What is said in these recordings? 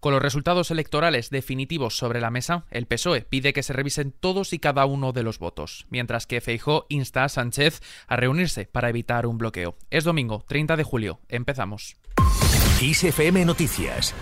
Con los resultados electorales definitivos sobre la mesa, el PSOE pide que se revisen todos y cada uno de los votos, mientras que Feijó insta a Sánchez a reunirse para evitar un bloqueo. Es domingo, 30 de julio. Empezamos. Noticias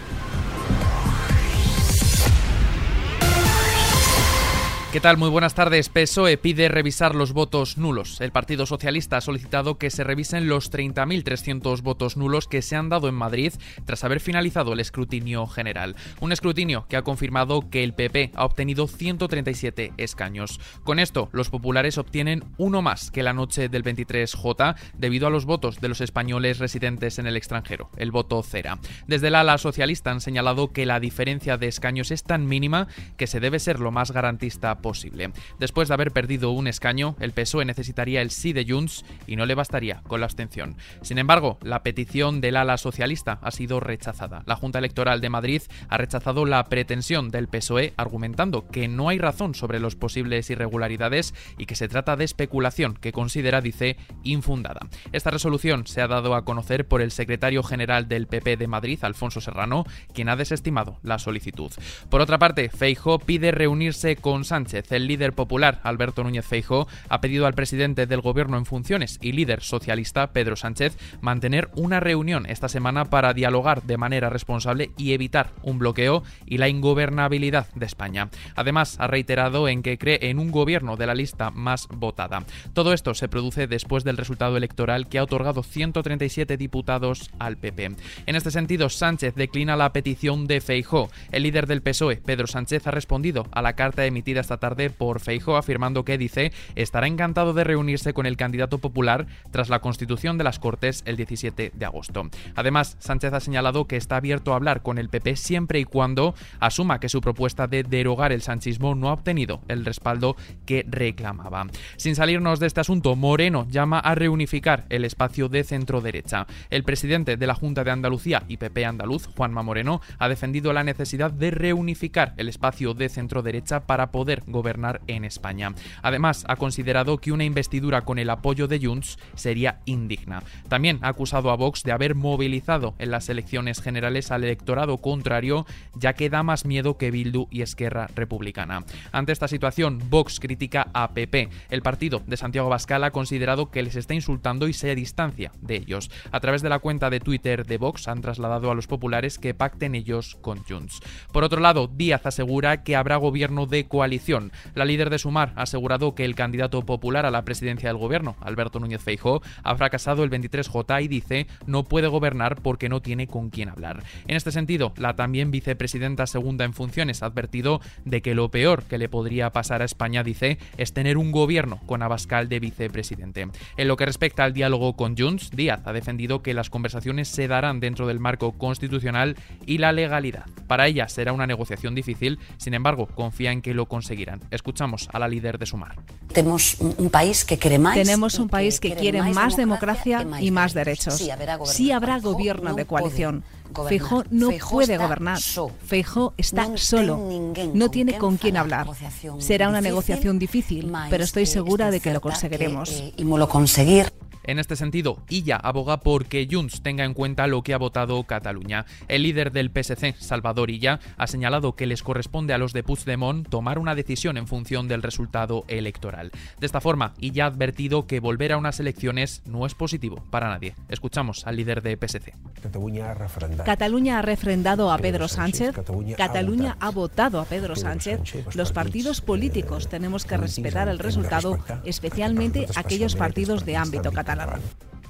¿Qué tal? Muy buenas tardes. PSOE pide revisar los votos nulos. El Partido Socialista ha solicitado que se revisen los 30.300 votos nulos que se han dado en Madrid tras haber finalizado el escrutinio general. Un escrutinio que ha confirmado que el PP ha obtenido 137 escaños. Con esto, los populares obtienen uno más que la noche del 23J debido a los votos de los españoles residentes en el extranjero, el voto cera. Desde la ala socialista han señalado que la diferencia de escaños es tan mínima que se debe ser lo más garantista posible. Después de haber perdido un escaño, el PSOE necesitaría el sí de Junts y no le bastaría con la abstención. Sin embargo, la petición del ala socialista ha sido rechazada. La Junta Electoral de Madrid ha rechazado la pretensión del PSOE argumentando que no hay razón sobre los posibles irregularidades y que se trata de especulación que considera, dice, infundada. Esta resolución se ha dado a conocer por el secretario general del PP de Madrid, Alfonso Serrano, quien ha desestimado la solicitud. Por otra parte, Feijo pide reunirse con Sánchez el líder popular Alberto Núñez Feijóo ha pedido al presidente del gobierno en funciones y líder socialista Pedro Sánchez mantener una reunión esta semana para dialogar de manera responsable y evitar un bloqueo y la ingobernabilidad de España. Además, ha reiterado en que cree en un gobierno de la lista más votada. Todo esto se produce después del resultado electoral que ha otorgado 137 diputados al PP. En este sentido, Sánchez declina la petición de Feijóo. El líder del PSOE, Pedro Sánchez, ha respondido a la carta emitida esta tarde por Feijo afirmando que dice estará encantado de reunirse con el candidato popular tras la constitución de las Cortes el 17 de agosto. Además, Sánchez ha señalado que está abierto a hablar con el PP siempre y cuando asuma que su propuesta de derogar el sanchismo no ha obtenido el respaldo que reclamaba. Sin salirnos de este asunto, Moreno llama a reunificar el espacio de centro derecha. El presidente de la Junta de Andalucía y PP andaluz, Juanma Moreno, ha defendido la necesidad de reunificar el espacio de centro derecha para poder gobernar en España. Además, ha considerado que una investidura con el apoyo de Junts sería indigna. También ha acusado a Vox de haber movilizado en las elecciones generales al electorado contrario, ya que da más miedo que Bildu y Esquerra Republicana. Ante esta situación, Vox critica a PP. El partido de Santiago Bascal ha considerado que les está insultando y se distancia de ellos. A través de la cuenta de Twitter de Vox han trasladado a los populares que pacten ellos con Junts. Por otro lado, Díaz asegura que habrá gobierno de coalición la líder de Sumar ha asegurado que el candidato popular a la presidencia del gobierno, Alberto Núñez Feijóo, ha fracasado el 23J y dice no puede gobernar porque no tiene con quién hablar. En este sentido, la también vicepresidenta segunda en funciones ha advertido de que lo peor que le podría pasar a España, dice, es tener un gobierno con Abascal de vicepresidente. En lo que respecta al diálogo con Junts, Díaz ha defendido que las conversaciones se darán dentro del marco constitucional y la legalidad. Para ella será una negociación difícil, sin embargo, confía en que lo conseguirá. Escuchamos a la líder de Sumar. Tenemos un país que quiere más. Tenemos un país que, quiere más democracia y más derechos. Sí habrá gobierno de coalición. Feijóo no puede gobernar. Feijóo está solo. No tiene con quién hablar. Será una negociación difícil, pero estoy segura de que lo conseguiremos. Eh, y lo conseguir. En este sentido, Illa aboga por que Junts tenga en cuenta lo que ha votado Cataluña. El líder del PSC, Salvador Illa, ha señalado que les corresponde a los de Puigdemont tomar una decisión en función del resultado electoral. De esta forma, Illa ha advertido que volver a unas elecciones no es positivo para nadie. Escuchamos al líder de PSC. Cataluña ha refrendado a Pedro Sánchez. Cataluña ha votado a Pedro Sánchez. Los partidos políticos tenemos que respetar el resultado, especialmente aquellos partidos de ámbito catalán. alem.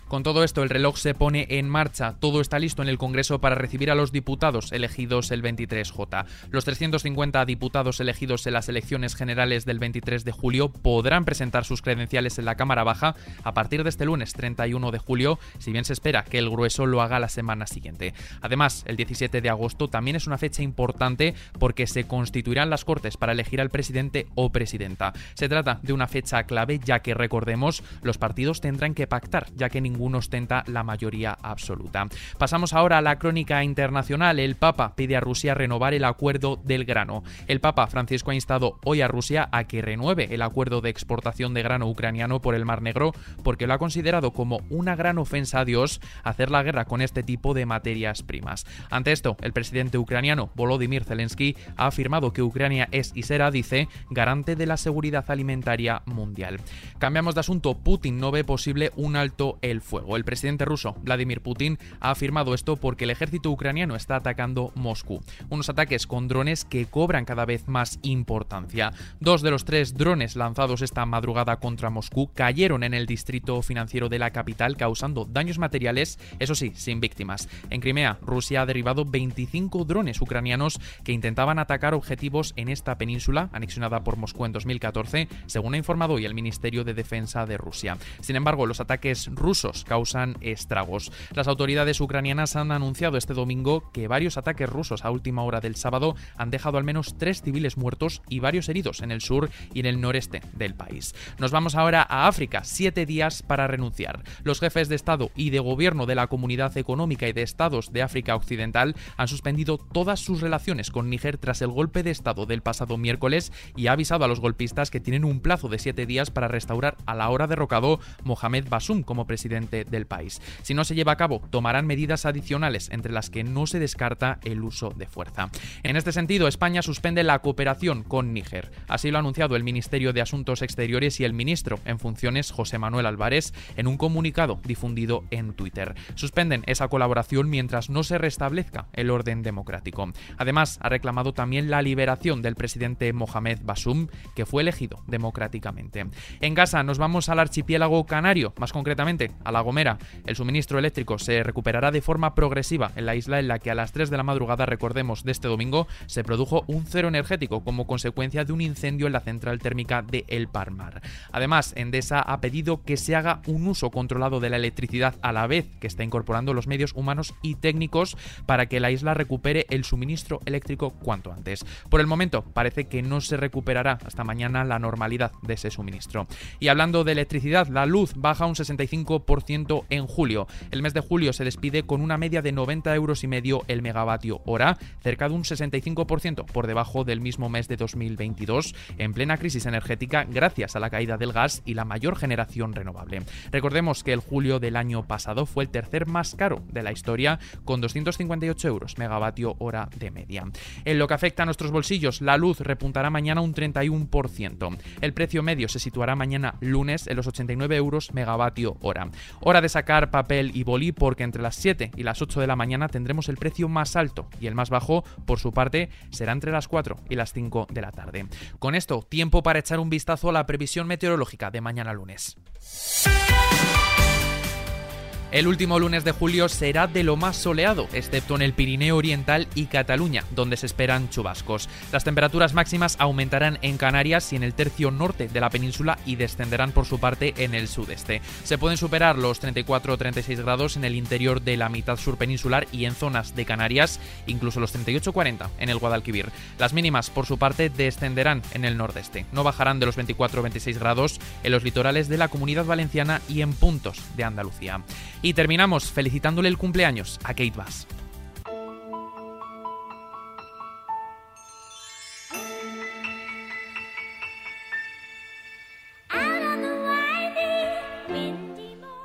Con todo esto, el reloj se pone en marcha. Todo está listo en el Congreso para recibir a los diputados elegidos el 23J. Los 350 diputados elegidos en las elecciones generales del 23 de julio podrán presentar sus credenciales en la Cámara Baja a partir de este lunes 31 de julio, si bien se espera que el grueso lo haga la semana siguiente. Además, el 17 de agosto también es una fecha importante porque se constituirán las Cortes para elegir al presidente o presidenta. Se trata de una fecha clave ya que, recordemos, los partidos tendrán que pactar, ya que ningún ninguno ostenta la mayoría absoluta. Pasamos ahora a la crónica internacional. El Papa pide a Rusia renovar el acuerdo del grano. El Papa Francisco ha instado hoy a Rusia a que renueve el acuerdo de exportación de grano ucraniano por el Mar Negro porque lo ha considerado como una gran ofensa a Dios hacer la guerra con este tipo de materias primas. Ante esto, el presidente ucraniano Volodymyr Zelensky ha afirmado que Ucrania es y será, dice, garante de la seguridad alimentaria mundial. Cambiamos de asunto. Putin no ve posible un alto el fuego. El presidente ruso Vladimir Putin ha afirmado esto porque el ejército ucraniano está atacando Moscú. Unos ataques con drones que cobran cada vez más importancia. Dos de los tres drones lanzados esta madrugada contra Moscú cayeron en el distrito financiero de la capital causando daños materiales, eso sí, sin víctimas. En Crimea, Rusia ha derribado 25 drones ucranianos que intentaban atacar objetivos en esta península, anexionada por Moscú en 2014, según ha informado hoy el Ministerio de Defensa de Rusia. Sin embargo, los ataques rusos causan estragos. Las autoridades ucranianas han anunciado este domingo que varios ataques rusos a última hora del sábado han dejado al menos tres civiles muertos y varios heridos en el sur y en el noreste del país. Nos vamos ahora a África, siete días para renunciar. Los jefes de Estado y de Gobierno de la Comunidad Económica y de Estados de África Occidental han suspendido todas sus relaciones con Níger tras el golpe de Estado del pasado miércoles y ha avisado a los golpistas que tienen un plazo de siete días para restaurar a la hora derrocado Mohamed Basum como presidente del país. Si no se lleva a cabo, tomarán medidas adicionales, entre las que no se descarta el uso de fuerza. En este sentido, España suspende la cooperación con Níger. Así lo ha anunciado el Ministerio de Asuntos Exteriores y el ministro en funciones, José Manuel Álvarez, en un comunicado difundido en Twitter. Suspenden esa colaboración mientras no se restablezca el orden democrático. Además, ha reclamado también la liberación del presidente Mohamed Basum, que fue elegido democráticamente. En Gaza nos vamos al archipiélago canario, más concretamente a La Gomera. El suministro eléctrico se recuperará de forma progresiva en la isla en la que a las 3 de la madrugada, recordemos, de este domingo, se produjo un cero energético como consecuencia de un incendio en la central térmica de El Parmar. Además, Endesa ha pedido que se haga un uso controlado de la electricidad a la vez que está incorporando los medios humanos y técnicos para que la isla recupere el suministro eléctrico cuanto antes. Por el momento, parece que no se recuperará hasta mañana la normalidad de ese suministro. Y hablando de electricidad, la luz baja un 65% en julio. El mes de julio se despide con una media de 90 euros y medio el megavatio hora, cerca de un 65% por debajo del mismo mes de 2022, en plena crisis energética gracias a la caída del gas y la mayor generación renovable. Recordemos que el julio del año pasado fue el tercer más caro de la historia, con 258 euros megavatio hora de media. En lo que afecta a nuestros bolsillos, la luz repuntará mañana un 31%. El precio medio se situará mañana lunes en los 89 euros megavatio hora. Hora de sacar papel y boli porque entre las 7 y las 8 de la mañana tendremos el precio más alto y el más bajo, por su parte, será entre las 4 y las 5 de la tarde. Con esto, tiempo para echar un vistazo a la previsión meteorológica de mañana lunes. El último lunes de julio será de lo más soleado, excepto en el Pirineo Oriental y Cataluña, donde se esperan chubascos. Las temperaturas máximas aumentarán en Canarias y en el tercio norte de la península y descenderán por su parte en el sudeste. Se pueden superar los 34 o 36 grados en el interior de la mitad sur peninsular y en zonas de Canarias, incluso los 38-40 en el Guadalquivir. Las mínimas, por su parte, descenderán en el nordeste. No bajarán de los 24 o 26 grados en los litorales de la comunidad valenciana y en puntos de Andalucía. Y terminamos felicitándole el cumpleaños a Kate Bass.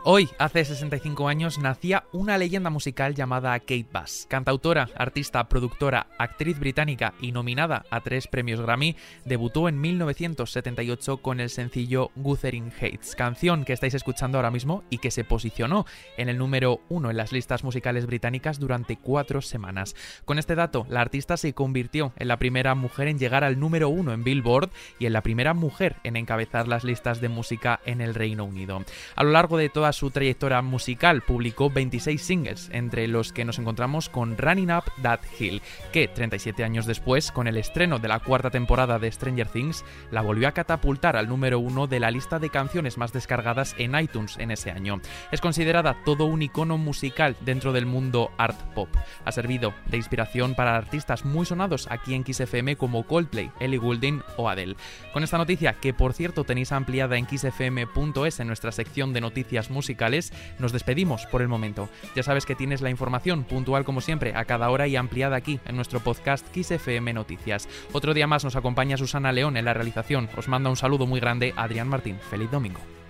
Hoy, hace 65 años, nacía una leyenda musical llamada Kate Bass. Cantautora, artista, productora, actriz británica y nominada a tres premios Grammy, debutó en 1978 con el sencillo Wuthering Heights, canción que estáis escuchando ahora mismo y que se posicionó en el número uno en las listas musicales británicas durante cuatro semanas. Con este dato, la artista se convirtió en la primera mujer en llegar al número uno en Billboard y en la primera mujer en encabezar las listas de música en el Reino Unido. A lo largo de toda su trayectoria musical publicó 26 singles, entre los que nos encontramos con Running Up That Hill, que 37 años después, con el estreno de la cuarta temporada de Stranger Things, la volvió a catapultar al número uno de la lista de canciones más descargadas en iTunes en ese año. Es considerada todo un icono musical dentro del mundo art pop. Ha servido de inspiración para artistas muy sonados aquí en XFM como Coldplay, Ellie Goulding o Adele. Con esta noticia, que por cierto tenéis ampliada en xfm.es en nuestra sección de noticias musicales, nos despedimos por el momento. Ya sabes que tienes la información puntual como siempre a cada hora y ampliada aquí en nuestro podcast XFM Noticias. Otro día más nos acompaña Susana León en la realización. Os manda un saludo muy grande Adrián Martín. Feliz domingo.